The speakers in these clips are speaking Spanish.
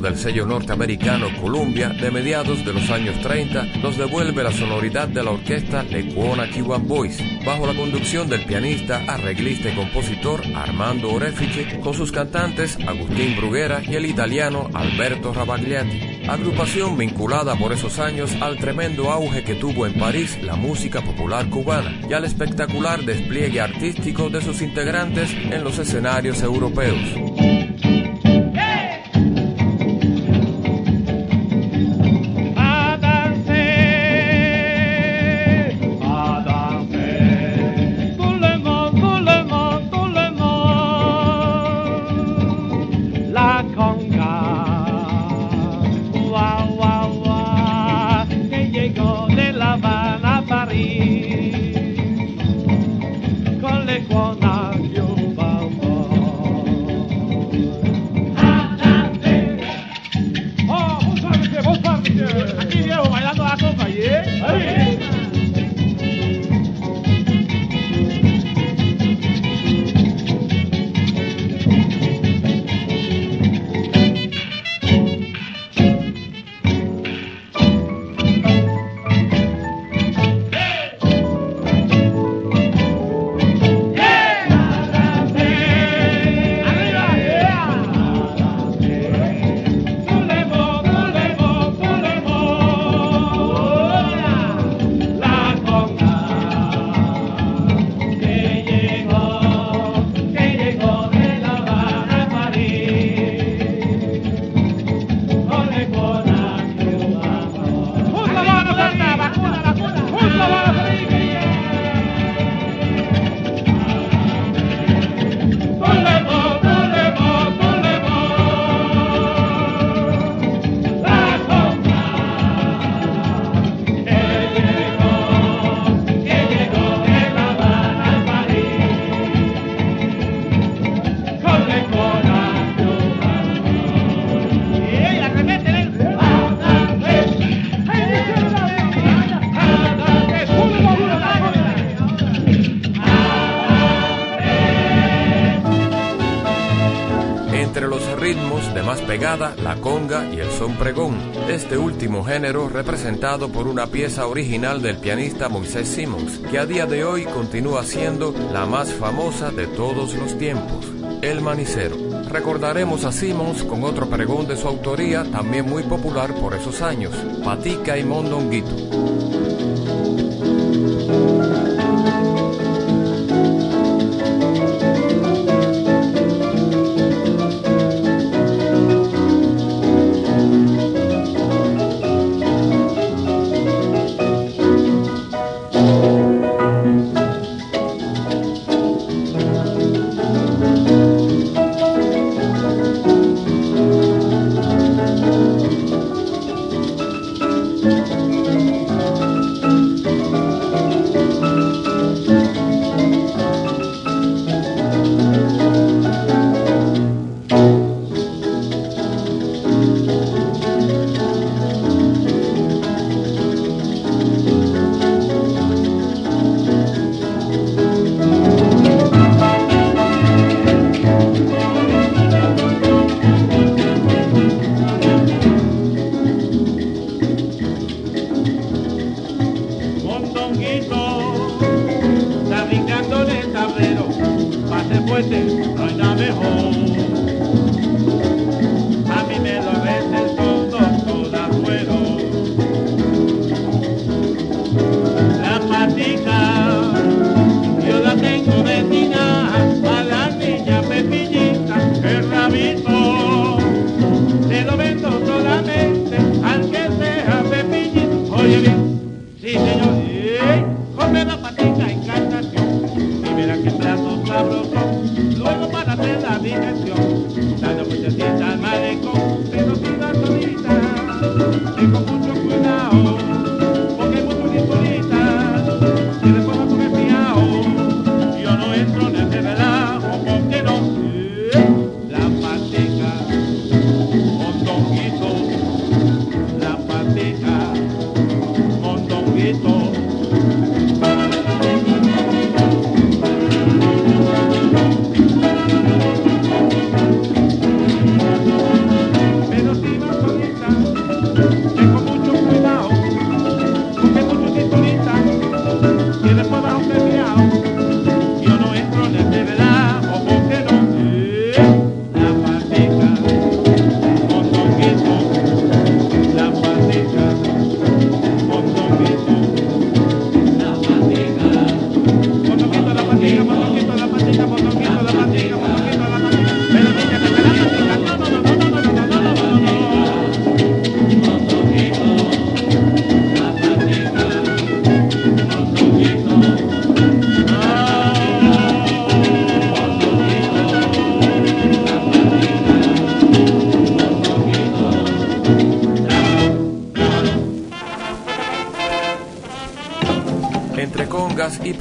Del sello norteamericano Columbia de mediados de los años 30 nos devuelve la sonoridad de la orquesta Lecuona Cuban Boys, bajo la conducción del pianista, arreglista y compositor Armando Orefice, con sus cantantes Agustín Bruguera y el italiano Alberto Rabagliati. Agrupación vinculada por esos años al tremendo auge que tuvo en París la música popular cubana y al espectacular despliegue artístico de sus integrantes en los escenarios europeos. Yeah. La conga y el son pregón. Este último género representado por una pieza original del pianista Moisés Simmons, que a día de hoy continúa siendo la más famosa de todos los tiempos, El Manicero. Recordaremos a Simmons con otro pregón de su autoría, también muy popular por esos años, Patica y Mondonguito.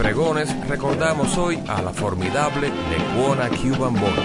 Pregones recordamos hoy a la formidable Lecuona Cuban Boys.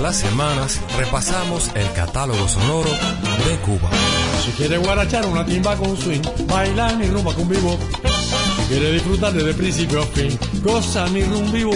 Las semanas repasamos el catálogo sonoro de Cuba. Si quiere guarachar una timba con swing, bailar ni rumba con vivo. Si quiere disfrutar desde principio a fin, goza ni rumba vivo.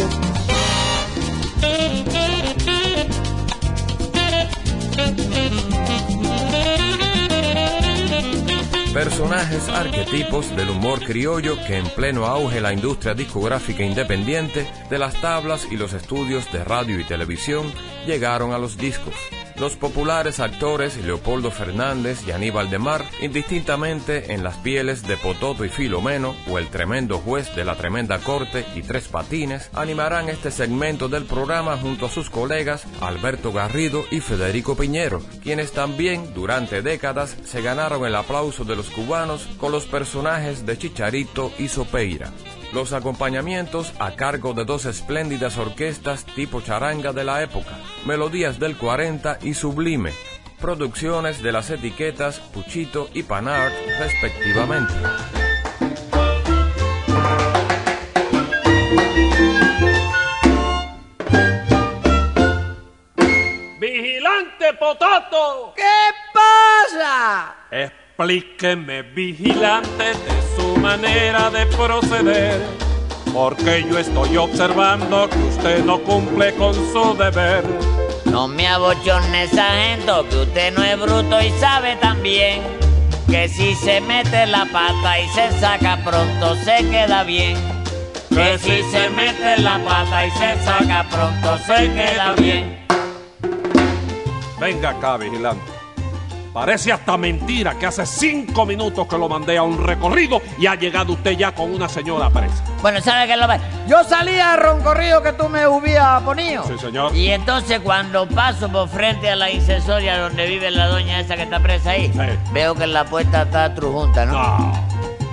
Personajes arquetipos del humor criollo que en pleno auge la industria discográfica independiente de las tablas y los estudios de radio y televisión llegaron a los discos. Los populares actores Leopoldo Fernández y Aníbal de Mar, indistintamente en las pieles de Pototo y Filomeno o el tremendo juez de la tremenda corte y Tres Patines, animarán este segmento del programa junto a sus colegas Alberto Garrido y Federico Piñero, quienes también durante décadas se ganaron el aplauso de los cubanos con los personajes de Chicharito y Sopeira. Los acompañamientos a cargo de dos espléndidas orquestas tipo charanga de la época, Melodías del 40 y Sublime, producciones de las etiquetas Puchito y Panart respectivamente. ¡Vigilante Potato! ¿Qué pasa? Explíqueme, vigilante, de su manera de proceder. Porque yo estoy observando que usted no cumple con su deber. No me abochorne, sargento, que usted no es bruto y sabe también que si se mete la pata y se saca pronto se queda bien. Que si se mete la pata y se saca pronto se queda bien. Venga acá, vigilante. Parece hasta mentira que hace cinco minutos que lo mandé a un recorrido y ha llegado usted ya con una señora presa. Bueno, ¿sabe qué es lo que Yo salía al roncorrido que tú me hubieras ponido. Sí, señor. Y entonces cuando paso por frente a la incensoria donde vive la doña esa que está presa ahí, veo que la puerta está trujunta, ¿no? No.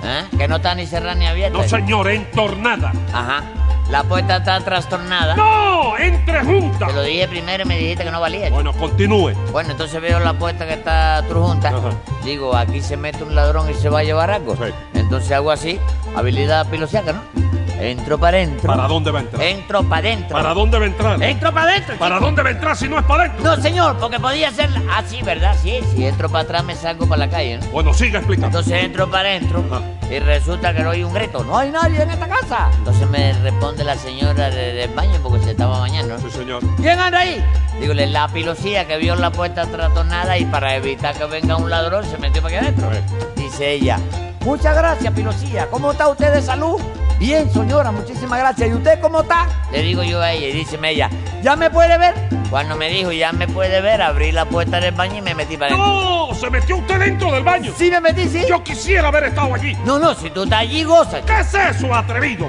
¿Eh? Que no está ni cerrada ni abierta. No, señor, entornada. Ajá. La puerta está trastornada. ¡No! ¡Entre juntas! Te lo dije primero y me dijiste que no valía. Bueno, continúe. Bueno, entonces veo la puerta que está trujunta. Ajá. Digo, aquí se mete un ladrón y se va a llevar algo. Sí. Entonces hago así, habilidad pilosiaca, ¿no? Entro para adentro. ¿Para dónde va a entrar? Entro para adentro. ¿Para dónde va a entrar? Entro para adentro. ¿Para dónde va a entrar si no es para adentro? No, señor, porque podía ser así, ¿verdad? Sí, si entro para atrás me salgo para la calle, ¿no? Bueno, siga explicando. Entonces entro para adentro y resulta que no hay un grito. No hay nadie en esta casa. Entonces me responde la señora de- del baño porque se estaba bañando. Sí, señor. ¿Quién anda ahí? Dígole, la pilosía que vio la puerta tratonada y para evitar que venga un ladrón se metió para aquí adentro. Dice ella, muchas gracias, pilosía. ¿Cómo está usted de salud? Bien, señora, muchísimas gracias. ¿Y usted cómo está? Le digo yo a ella y dice ella, ¿ya me puede ver? Cuando me dijo, ya me puede ver, abrí la puerta del baño y me metí para. ¡No! ¡Se metió usted dentro del baño! Sí, me metí, sí. Yo quisiera haber estado allí. No, no, si tú estás allí, goza. ¿Qué es eso, atrevido?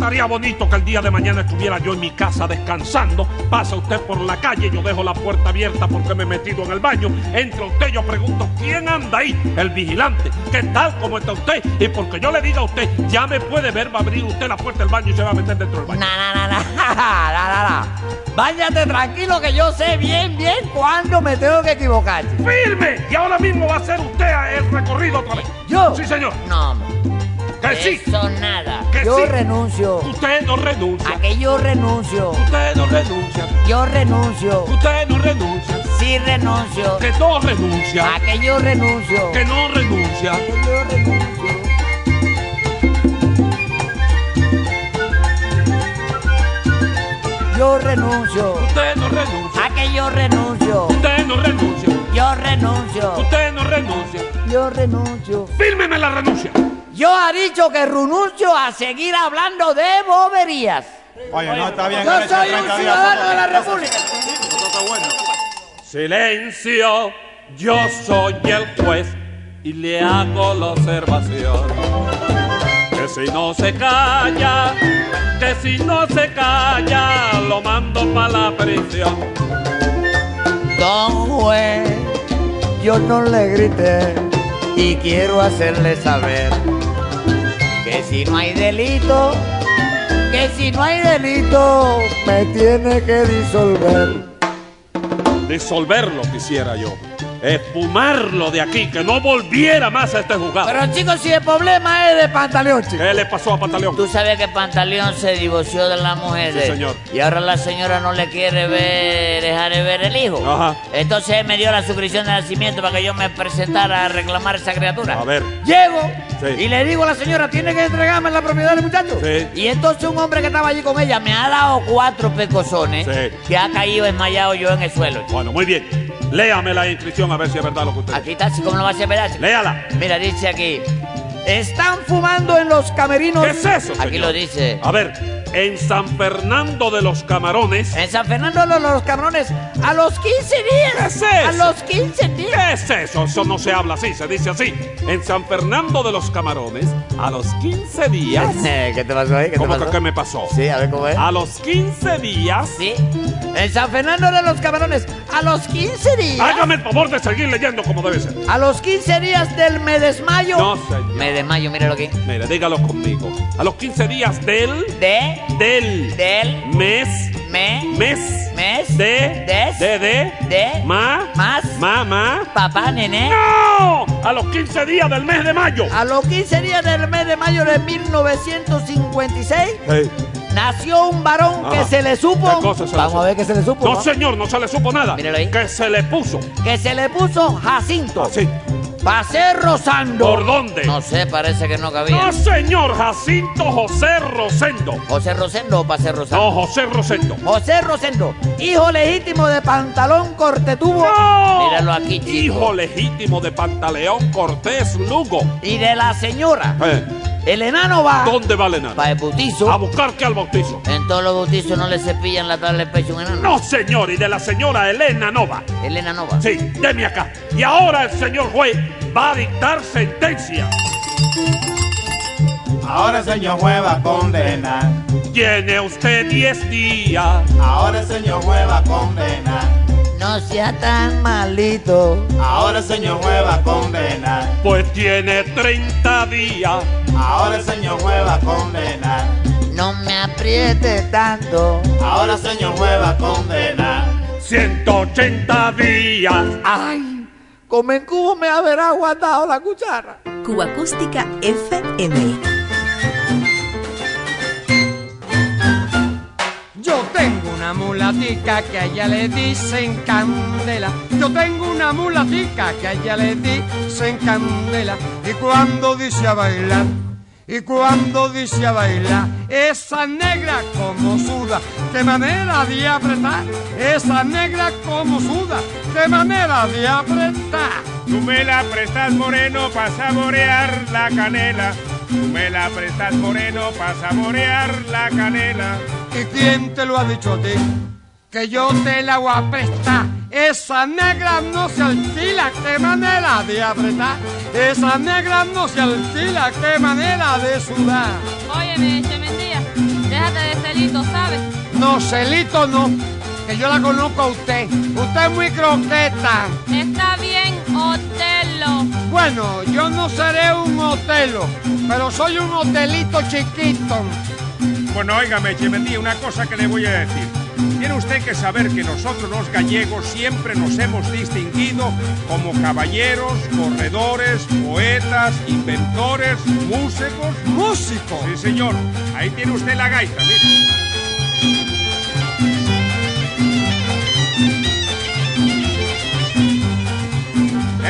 Estaría bonito que el día de mañana estuviera yo en mi casa descansando. Pasa usted por la calle, yo dejo la puerta abierta porque me he metido en el baño. Entra usted, yo pregunto, ¿quién anda ahí? El vigilante. ¿Qué tal? ¿Cómo está usted? Y porque yo le diga a usted, ya me puede ver, va a abrir usted la puerta del baño y se va a meter dentro del baño. Na, na, na, na. Váyate tranquilo que yo sé bien, bien cuándo me tengo que equivocar. ¡Firme! Y ahora mismo va a hacer usted el recorrido otra vez. ¿Yo? Sí, señor. No, hombre. Que sí. Eso nada. Que yo sí. renuncio. Usted no renuncia. A que yo renuncio. Usted no renuncia. Yo renuncio. Usted no renuncia. Sí renuncio. Que no renuncia. A que yo renuncio. Que no renuncia. Que yo renuncio. Yo renuncio. Usted no renuncia. A que yo renuncio. Usted no renuncia. Yo renuncio. Usted no renuncia. Yo renuncio. Fírmeme la renuncia. Yo ha dicho que renuncio a seguir hablando de boberías. Oye, no, está bien. Yo soy un 30 días, ciudadano de la República. Silencio. Yo soy el juez y le hago la observación. Que si no se calla, que si no se calla, lo mando para la prisión. Don juez, yo no le grité y quiero hacerle saber que si no hay delito, que si no hay delito, me tiene que disolver. Disolverlo quisiera yo. Espumarlo de aquí, que no volviera más a este juzgado. Pero chicos, si el problema es de pantaleón, chicos. ¿Qué le pasó a Pantaleón? Tú sabes que Pantaleón se divorció de la mujer. Sí, él. señor. Y ahora la señora no le quiere ver, dejar de ver el hijo. Ajá. Entonces él me dio la suscripción de nacimiento para que yo me presentara a reclamar esa criatura. A ver. Llego Sí. y le digo a la señora, tiene que entregarme la propiedad del muchacho. Sí. Y entonces un hombre que estaba allí con ella me ha dado cuatro pecosones que ha caído desmayado yo en el suelo. Bueno, muy bien. Léame la inscripción a ver si es verdad lo que usted Aquí está, así como no va a ser verdad. Léala. Mira, dice aquí. Están fumando en los camerinos. ¿Qué es eso, Aquí señor? lo dice. A ver, en San Fernando de los Camarones. En San Fernando los, los cabrones a los 15 días. ¿Qué es A eso? los 15 días. ¿Qué es eso? Eso no se habla así, se dice así. En San Fernando de los Camarones, a los 15 días. ¿Qué te pasó ahí? ¿Qué ¿Cómo que qué me pasó? Sí, a ver cómo es. A los 15 días. Sí. En San Fernando de los Camarones, a los 15 días. Hágame el favor de seguir leyendo como debe ser. A los 15 días del me desmayo. No, señor. Me desmayo, míralo aquí. Mire, dígalo conmigo. A los 15 días del. De, Del. del, Mes. me, Mes. mes, De. des, De. De. de, Ma. más, Ma. Ma. papá, nené. ¡No! A los 15 días del mes de mayo. A los 15 días del mes de mayo de 1956, Hey. nació un varón Ajá. que se le supo. ¿Qué cosa se le Vamos supo? a ver qué se le supo. No, ¿no? señor, no se le supo nada. Míralo ahí. Que se le puso. Que se le puso Jacinto. Así. Pasé rozando. ¿Por dónde? No sé, parece que no cabía. No, señor, Jacinto José Rosendo. José Rosendo o Pasé Rosando. No, José Rosendo. José Rosendo, hijo legítimo de Pantalón Cortetubo. ¡No! Míralo aquí, chico. Hijo legítimo de Pantaleón Cortés Lugo. Y de la señora. Eh, El enano va ¿Dónde va el enano? para el bautizo. A buscar que al bautizo. En todos los bautizos no le cepillan la tabla del pecho a un enano. No, señor, y de la señora Elena Nova. El enano va. Sí, deme acá. Y ahora el señor juez va a dictar sentencia. Ahora el señor juez va a condenar. Tiene usted 10 días. Ahora el señor juez va a condenar. No sea tan malito. Ahora el señor juez va a condenar. Pues tiene 30 días. Ahora el señor juez va a condenar. no me apriete tanto. Ahora señor juez va a condenar. 180 días. ¡Ay! Como en cubo me habrá aguantado la cuchara. Cuba Acústica FM. Mulatica que a ella le dicen candela. Yo tengo una mulatica que a ella le dicen candela. Y cuando dice a bailar, y cuando dice a bailar, esa negra como suda, qué manera de apretar. Esa negra como suda, qué manera de apretar. Tú me la prestas moreno para saborear la canela. Tú me la prestas moreno para saborear la canela. ¿Y quién te lo ha dicho a ti? Que yo te la voy a prestar. Esa negra no se alquila, qué manera de apretar. Esa negra no se alquila, qué manera de sudar. Óyeme, Chementía, déjate de celito, ¿sabes? No, celito no, que yo la conozco a usted. Usted es muy croqueta. Está bien, Otelo. Bueno, yo no seré un hotelo, pero soy un hotelito chiquito. Bueno, óigame, Chemetí, una cosa que le voy a decir. Tiene usted que saber que nosotros los gallegos siempre nos hemos distinguido como caballeros, corredores, poetas, inventores, músicos. ¿Músico? Sí, señor. Ahí tiene usted la gaita, mire.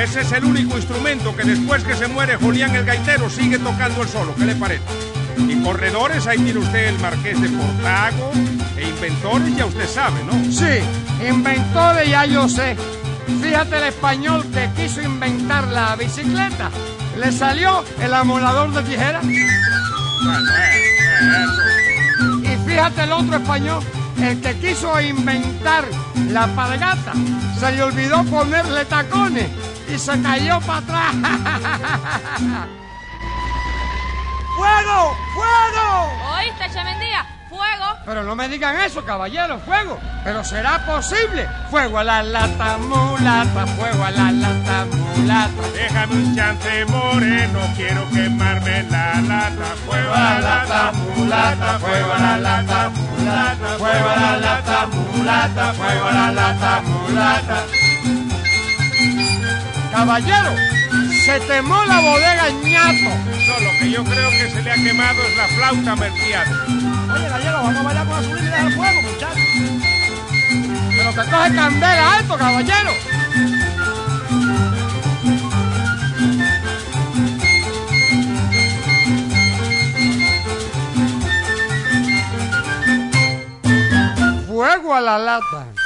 Ese es el único instrumento que después que se muere Julián el gaitero sigue tocando el solo. ¿Qué le parece? Y corredores, ahí tiene usted el marqués de Portago. E inventores, ya usted sabe, ¿no? Sí, inventores ya yo sé. Fíjate el español que quiso inventar la bicicleta. Le salió el amolador de eso. Y fíjate el otro español, el que quiso inventar la palgata. Se le olvidó ponerle tacones y se cayó para atrás. ¡Fuego! ¡Fuego! ¿Oíste, Chementía? ¡Fuego! Pero no me digan eso, caballero, fuego. Pero será posible. Fuego a la lata mulata, fuego a la lata mulata. Déjame un chance moreno, quiero quemarme la lata. Fuego a la lata mulata, fuego a la lata mulata, fuego a la lata mulata, fuego a la lata mulata. Caballero, se temó la bodega ñato. No, lo que yo creo que se le ha quemado es la flauta merciada. Oye, gallego, vamos a bailar con la subida del fuego, muchachos. Pero que coge candela alto, caballero. Fuego a la lata.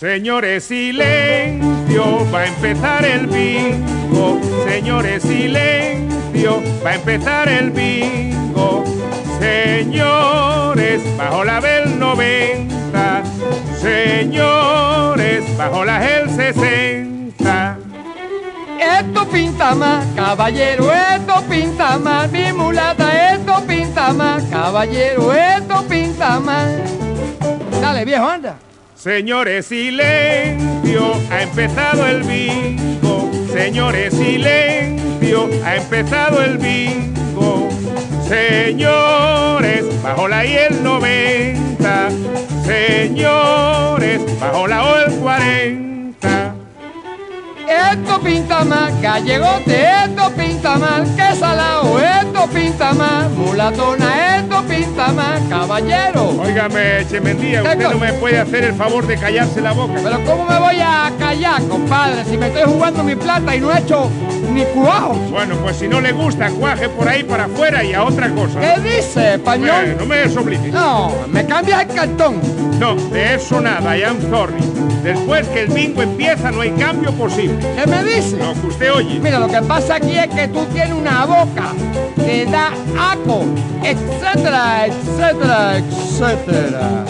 Señores, silencio, va a empezar el bingo. Señores, silencio, va a empezar el bingo. Señores, bajo la del 90. Señores, bajo la del 60. Esto pinta más, caballero, esto pinta más, mi mulata, esto pinta más, caballero, esto pinta más. Dale, viejo, anda. Señores, silencio, ha empezado el bingo. Señores, silencio, ha empezado el bingo. Señores, bajo la y el 90. Señores, bajo la o el 40. Esto pinta más, gallegote, esto pinta más, que salao, esto pinta más, mulatona, esto pinta más, caballero. Óigame, Chemendía, ¿Qué usted no me puede hacer el favor de callarse la boca. Pero ¿cómo me voy a callar, compadre, si me estoy jugando mi plata y no he hecho ni cuajo? Bueno, pues si no le gusta, cuaje por ahí para afuera y a otra cosa. ¿Qué dice, español? Eh, no me desobligue. No, me cambias el cartón. No, de eso nada, I am sorry. Después que el bingo empieza no hay cambio posible. ¿Qué me dice? Lo que usted oye. Mira, lo que pasa aquí es que tú tienes una boca que da aco, etcétera, etcétera, etcétera.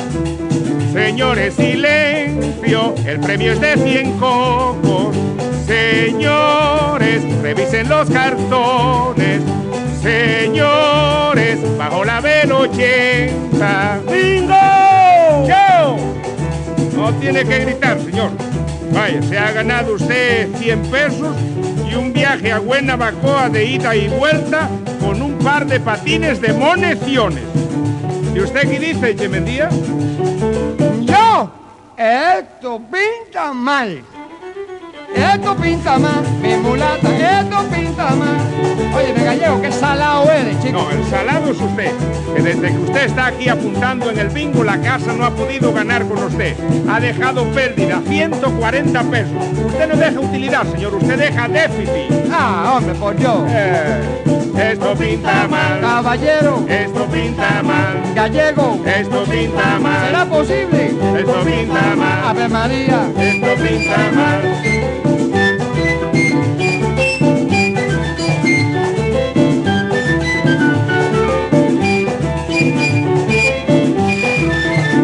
Señores, silencio, el premio es de 100 cocos. Señores, revisen los cartones. Señores, bajo la 80. ¡Bingo! No tiene que gritar, señor. Vaya, se ha ganado usted 100 pesos y un viaje a Guenabacoa de ida y vuelta con un par de patines de moneciones. ¿Y usted qué dice, Chemendía? Yo, esto pinta mal. Esto pinta mal, mi mulata, esto pinta mal. Oye, me gallego, qué salado eres, chico. No, el salado es usted. Que desde que usted está aquí apuntando en el bingo, la casa no ha podido ganar con usted. Ha dejado pérdida, 140 pesos. Usted no deja utilidad, señor, usted deja déficit. Ah, hombre, por yo. Eh, esto pinta mal. Caballero. Esto pinta mal. Gallego. Esto pinta mal. ¿Será posible? Esto pinta mal. Ave María. Esto pinta mal.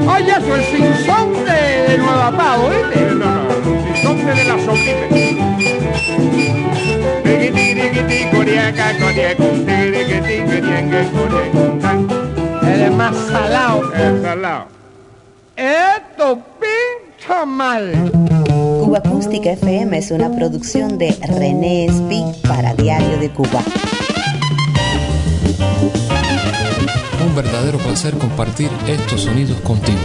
Oye, eso es el sinsonte de Nueva Paz, ¿oíste? No, no, no, el sinsonte de la sobrina. Eres más salado. El salado. Esto pinta mal. Cuba Acústica FM es una producción de René Speak para Diario de Cuba. Un verdadero placer compartir estos sonidos contigo.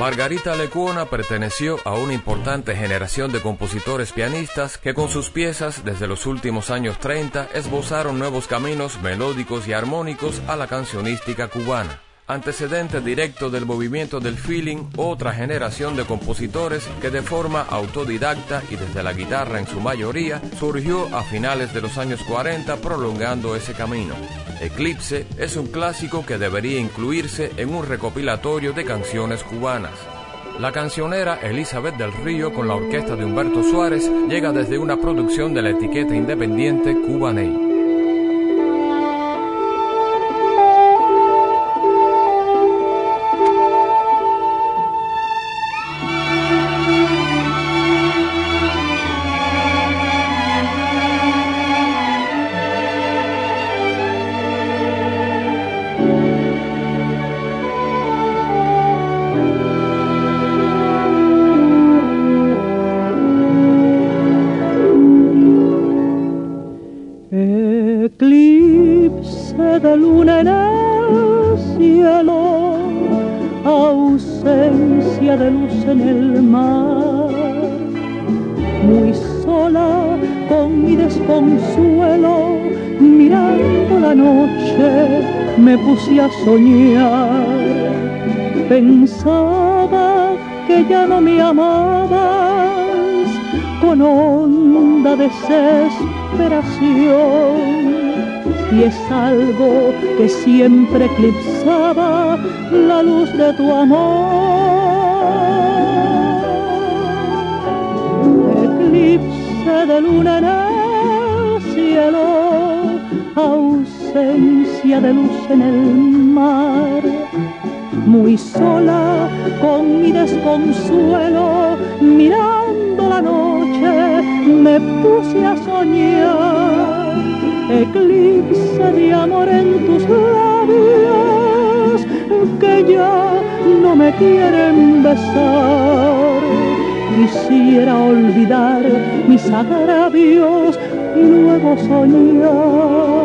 Margarita Lecuona perteneció a una importante generación de compositores pianistas que con sus piezas desde los últimos años 30 esbozaron nuevos caminos melódicos y armónicos a la cancionística cubana. Antecedente directo del movimiento del feeling, otra generación de compositores que de forma autodidacta y desde la guitarra en su mayoría surgió a finales de los años 40 prolongando ese camino. Eclipse es un clásico que debería incluirse en un recopilatorio de canciones cubanas. La cancionera Elizabeth del Río con la orquesta de Humberto Suárez llega desde una producción de la etiqueta independiente Cubaney. En el mar. Muy sola con mi desconsuelo, mirando la noche, me puse a soñar. Pensaba que ya no me amabas con honda desesperación y es algo que siempre eclipsaba la luz de tu amor. Eclipse de luna en el cielo, ausencia de luz en el mar. Muy sola con mi desconsuelo, mirando la noche, me puse a soñar eclipse de amor en tus labios que ya no me quieren besar. Quisiera olvidar mis agravios y luego soñar.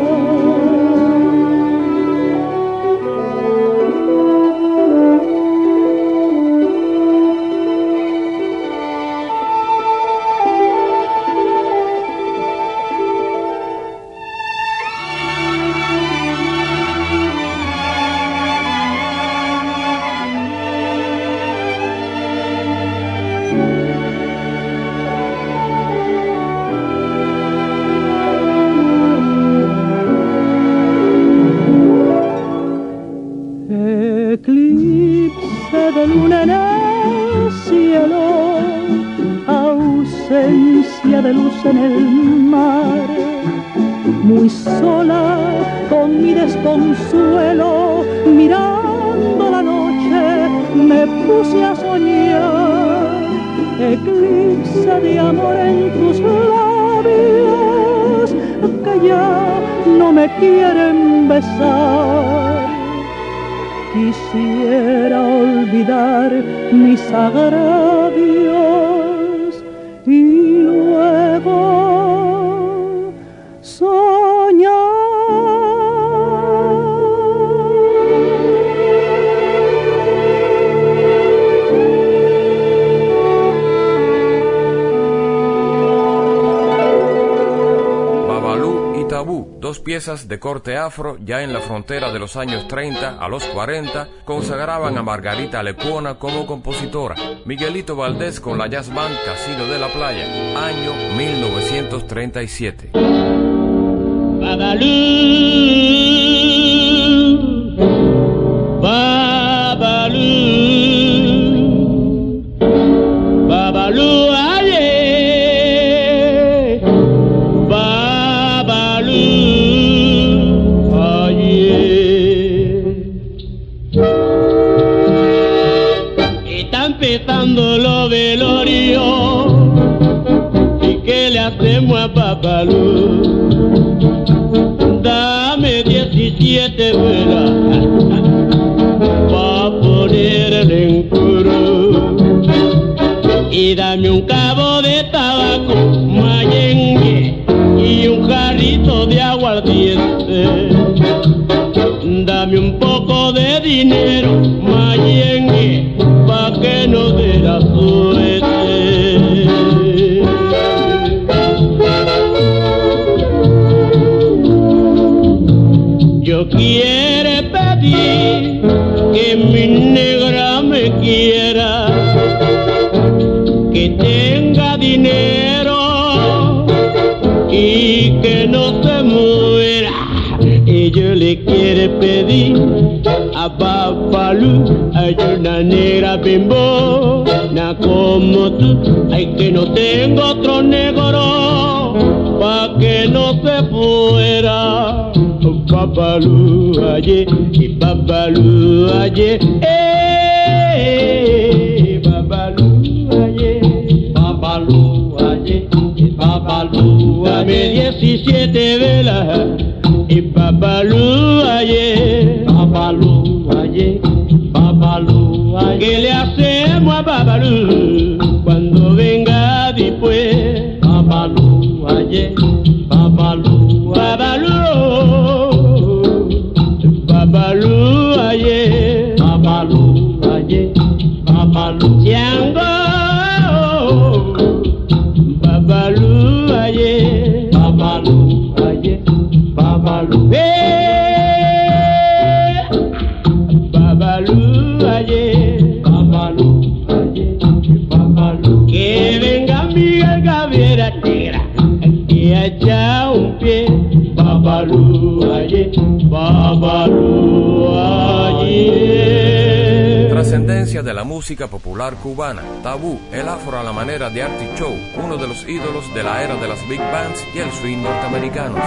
Quisiera olvidar mis agravios De corte afro ya en la frontera de los años 30 a los 40, consagraban a Margarita Lecuona como compositora. Miguelito Valdés con la jazz band Casino de la Playa, año 1937. Babalú, Empezando los velorios y qué le hacemos a Babalú. Dame 17 velas pa' ponerle en coro y dame un cabo de tabaco, mayengue y un jarrito de aguardiente. Dame un poco de dinero, mayengue, Yo quiero pedir que mi negra me quiera, que tenga dinero y que no se muera. Y yo le quiero pedir Babalú, hay una negra bimbo, na como tú, ay que no tengo otro negro, pa' que no se fuera. Babalú aye, y Babalú aye, eh, Babalú aye, Babalú aye, y Babalú dame 17 velas, Babalú eh, Trascendencia de la música popular cubana. Tabú, el afro a la manera de Artie Chow, uno de los ídolos de la era de las big bands y el swing norteamericanos.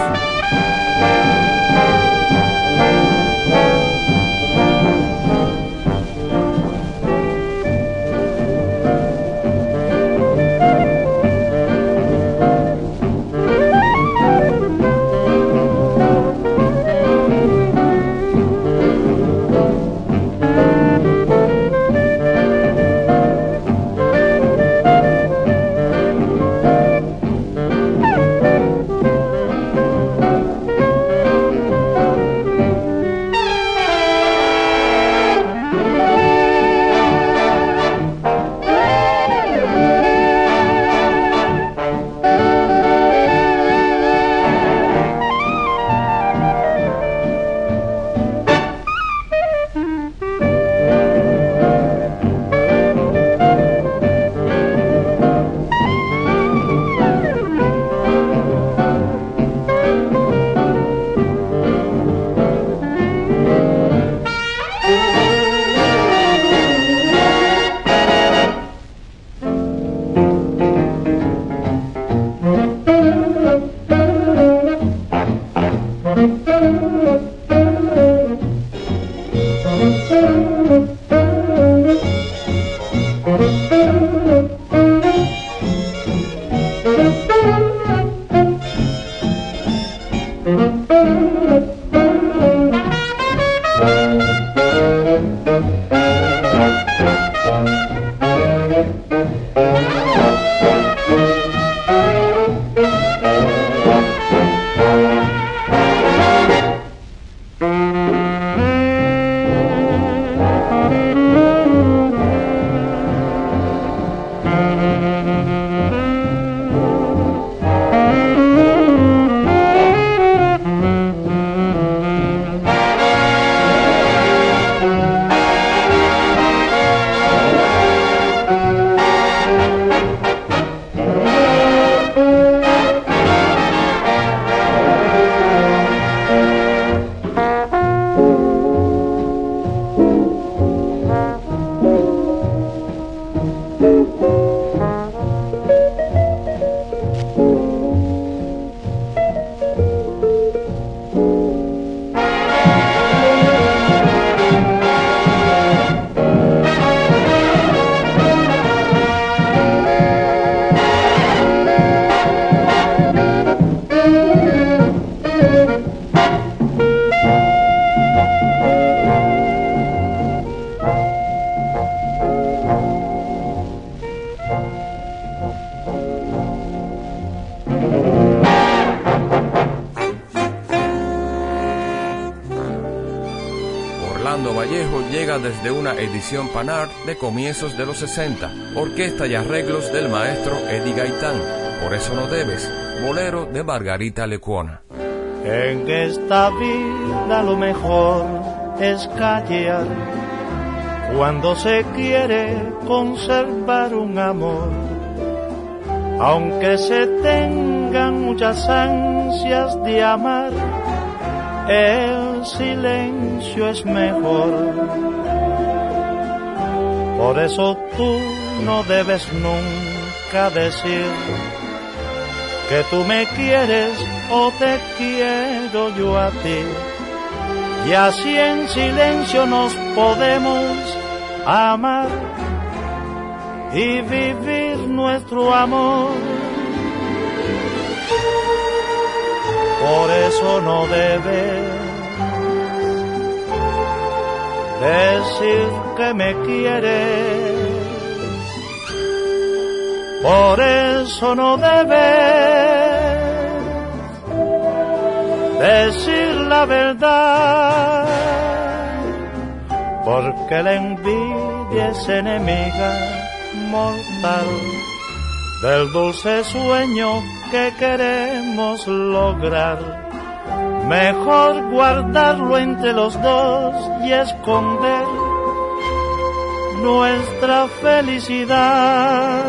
De comienzos de los 60, orquesta y arreglos del maestro Eddie Gaitán. Por eso no debes, bolero de Margarita Lecuona. En esta vida lo mejor es callar cuando se quiere conservar un amor. Aunque se tengan muchas ansias de amar, el silencio es mejor. Por eso tú no debes nunca decir que tú me quieres o te quiero yo a ti. Y así en silencio nos podemos amar y vivir nuestro amor. Por eso no debes decir que me quieres. Por eso no debes decir la verdad, porque la envidia es enemiga mortal del dulce sueño que queremos lograr. Mejor guardarlo entre los dos y esconder nuestra felicidad.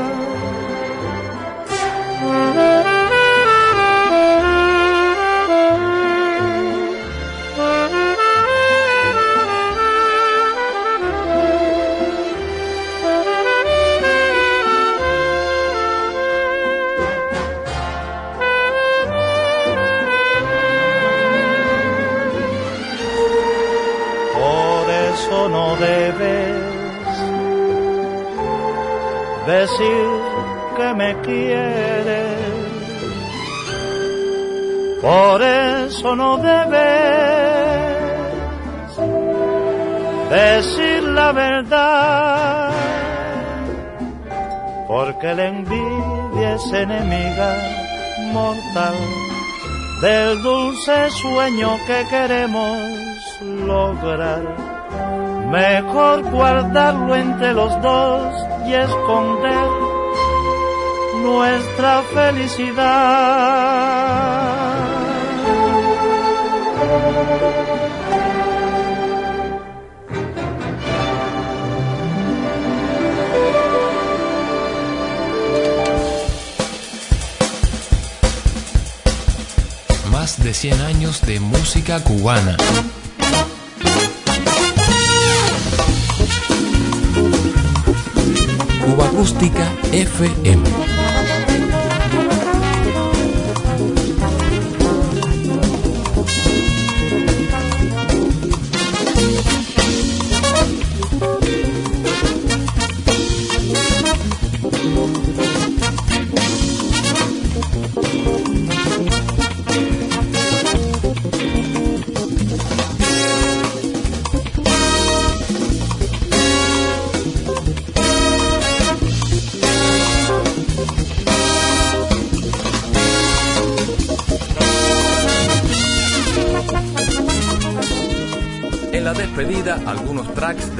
Por eso no debes decir que me quieres. Por eso no debes decir la verdad, porque la envidia es enemiga mortal del dulce sueño que queremos lograr. Mejor guardarlo entre los dos y esconder nuestra felicidad. Más de 100 años de música cubana. Acústica FM.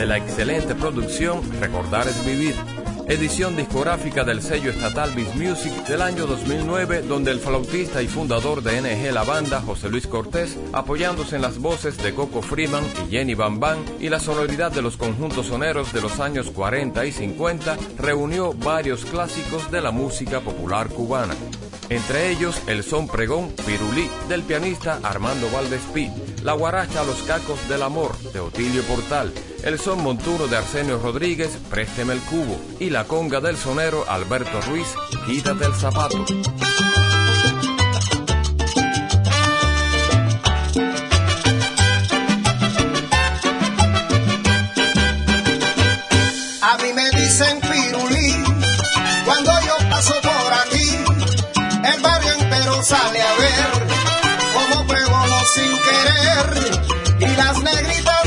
De la excelente producción Recordar es Vivir, edición discográfica del sello estatal Biz Music del año 2009, donde el flautista y fundador de NG La Banda, José Luis Cortés, apoyándose en las voces de Coco Freeman y Jenny Bambán y la sonoridad de los conjuntos soneros de los años 40 y 50, reunió varios clásicos de la música popular cubana. Entre ellos, el son pregón Pirulí del pianista Armando Valdespí, la guaracha Los Cacos del Amor de Otilio Portal, el son montuno de Arsenio Rodríguez Présteme el Cubo y la conga del sonero Alberto Ruiz Quítate el zapato. Y las negritas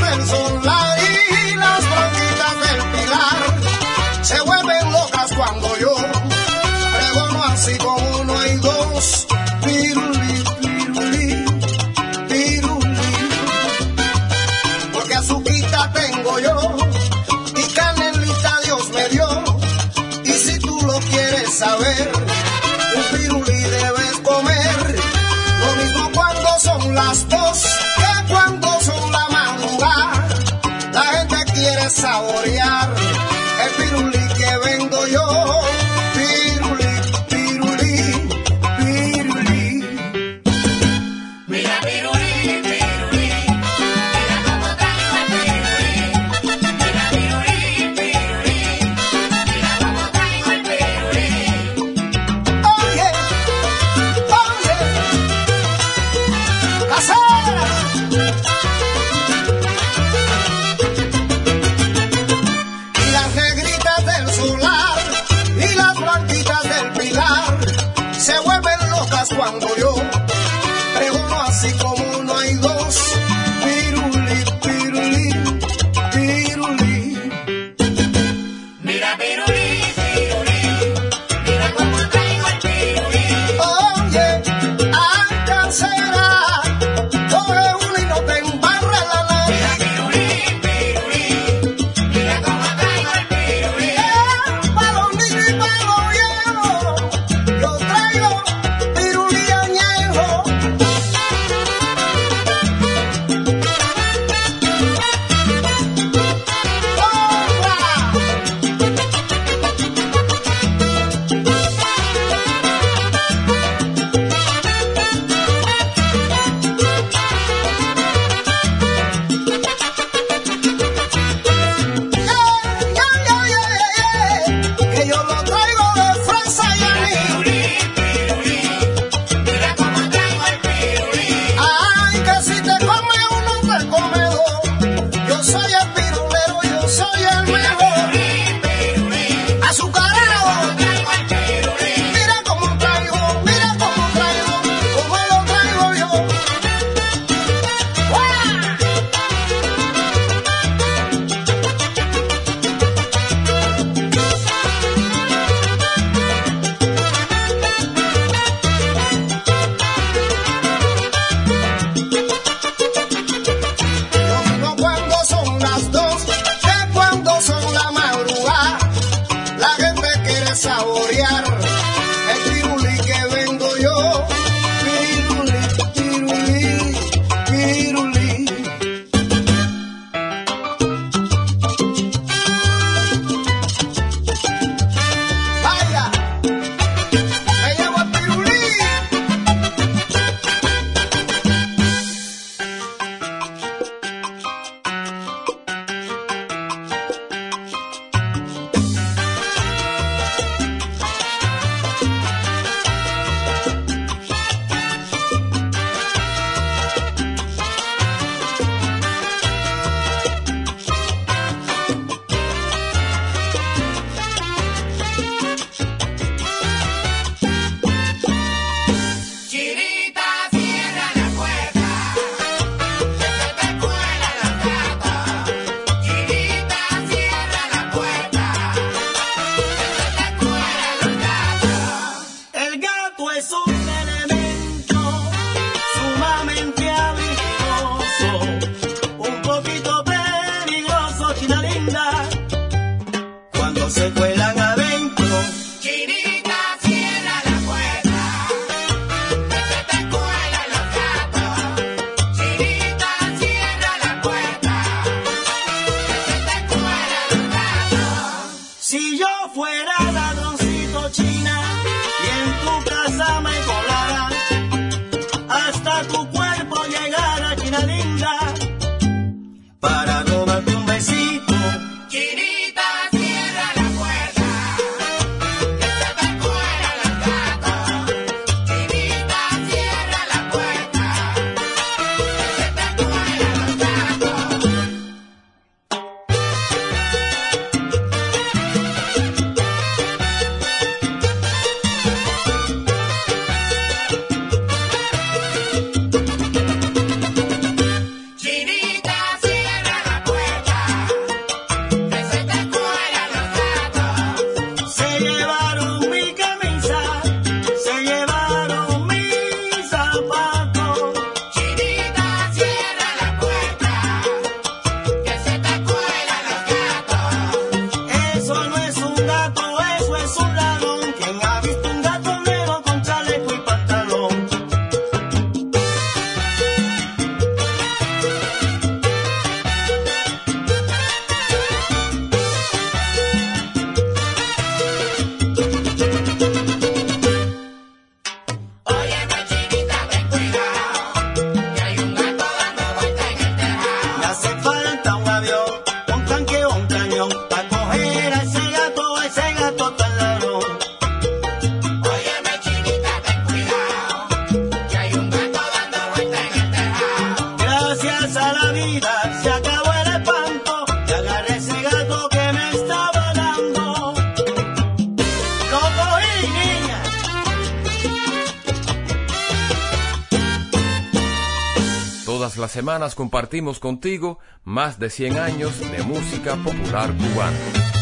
compartimos contigo más de 100 años de música popular cubana.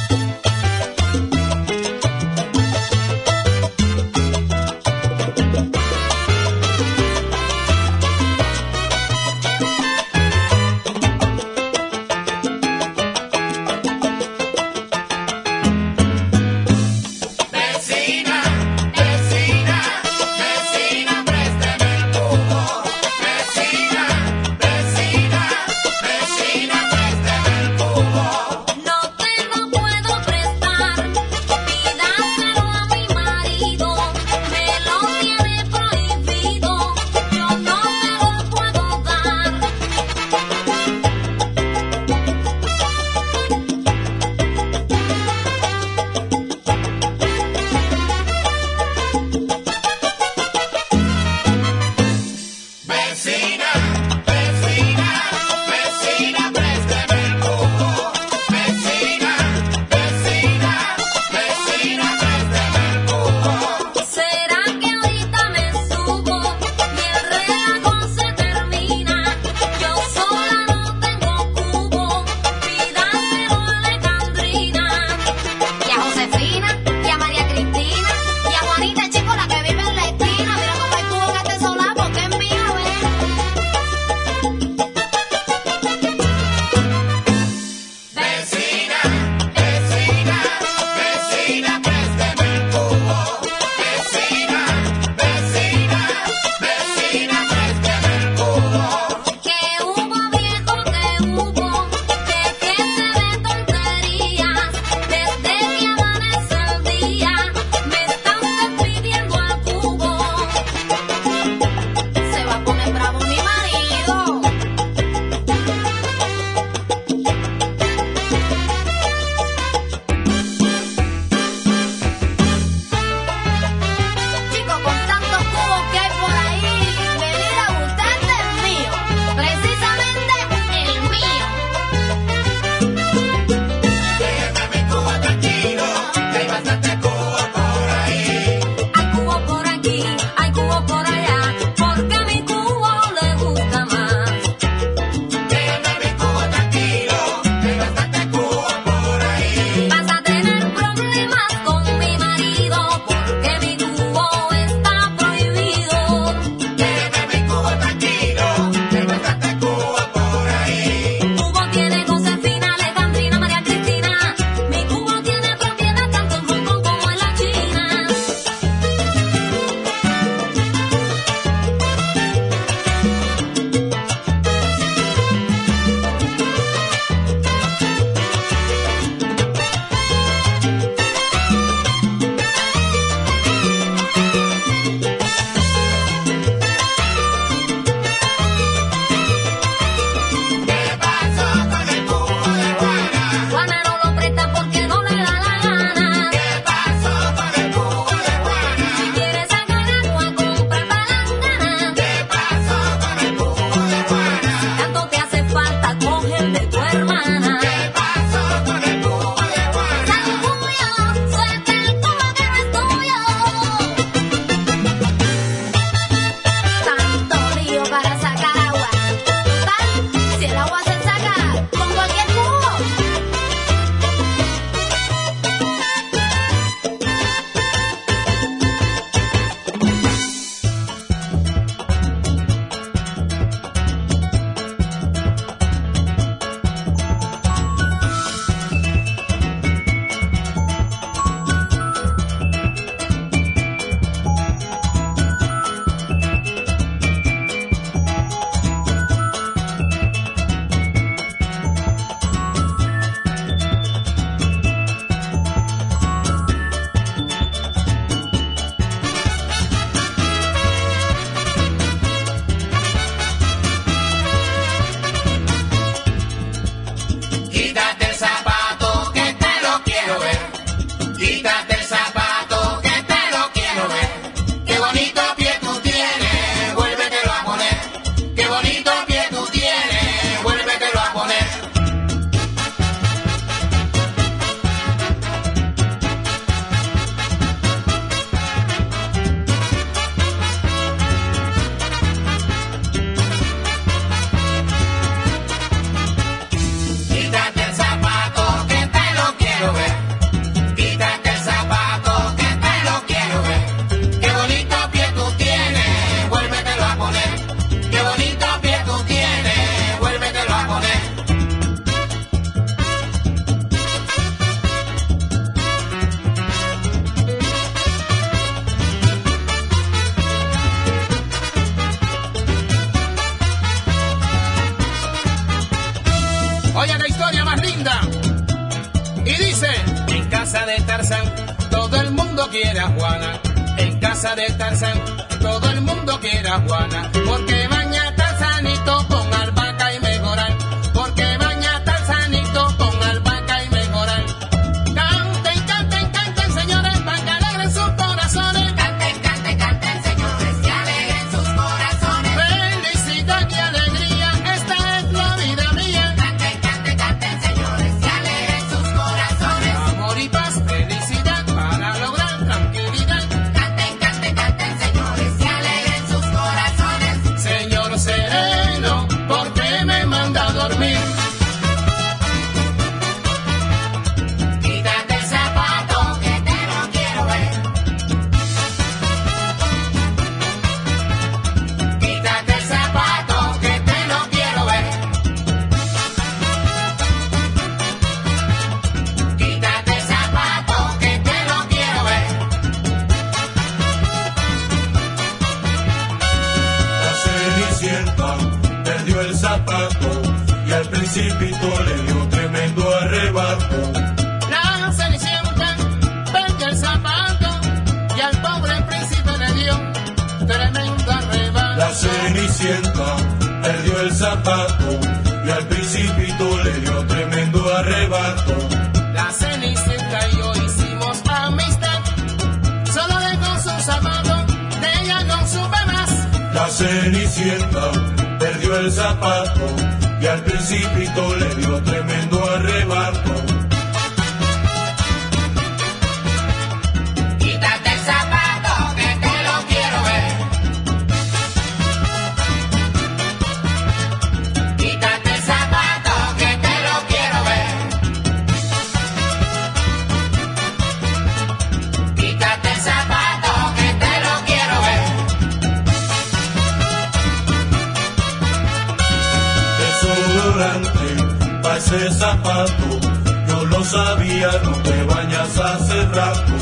zapato. Yo lo sabía, no te bañas hace rato.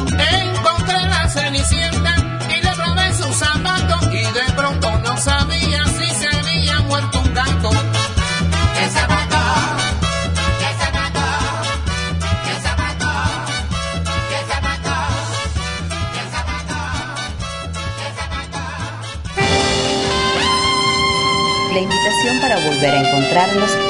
Encontré la cenicienta y le robé su zapato. Y de pronto no sabía si se había muerto un gato. El zapato. El zapato, el zapato, el zapato, el zapato, el zapato. La invitación para volver a encontrarnos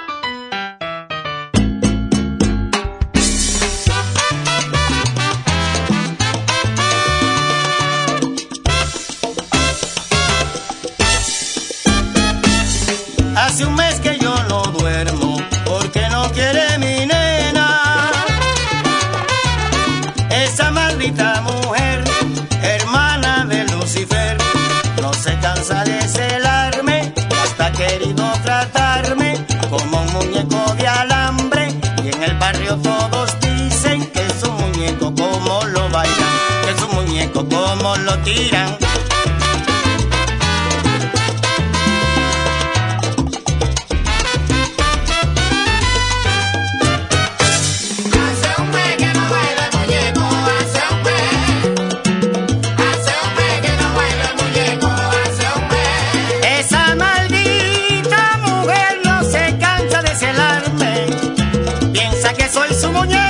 Hacer un pe que no baila, muñeco, hace un peace un pe que no baila, muñeco, hace un pe. Esa maldita mujer no se cansa de celarme. Piensa que soy su muñeco.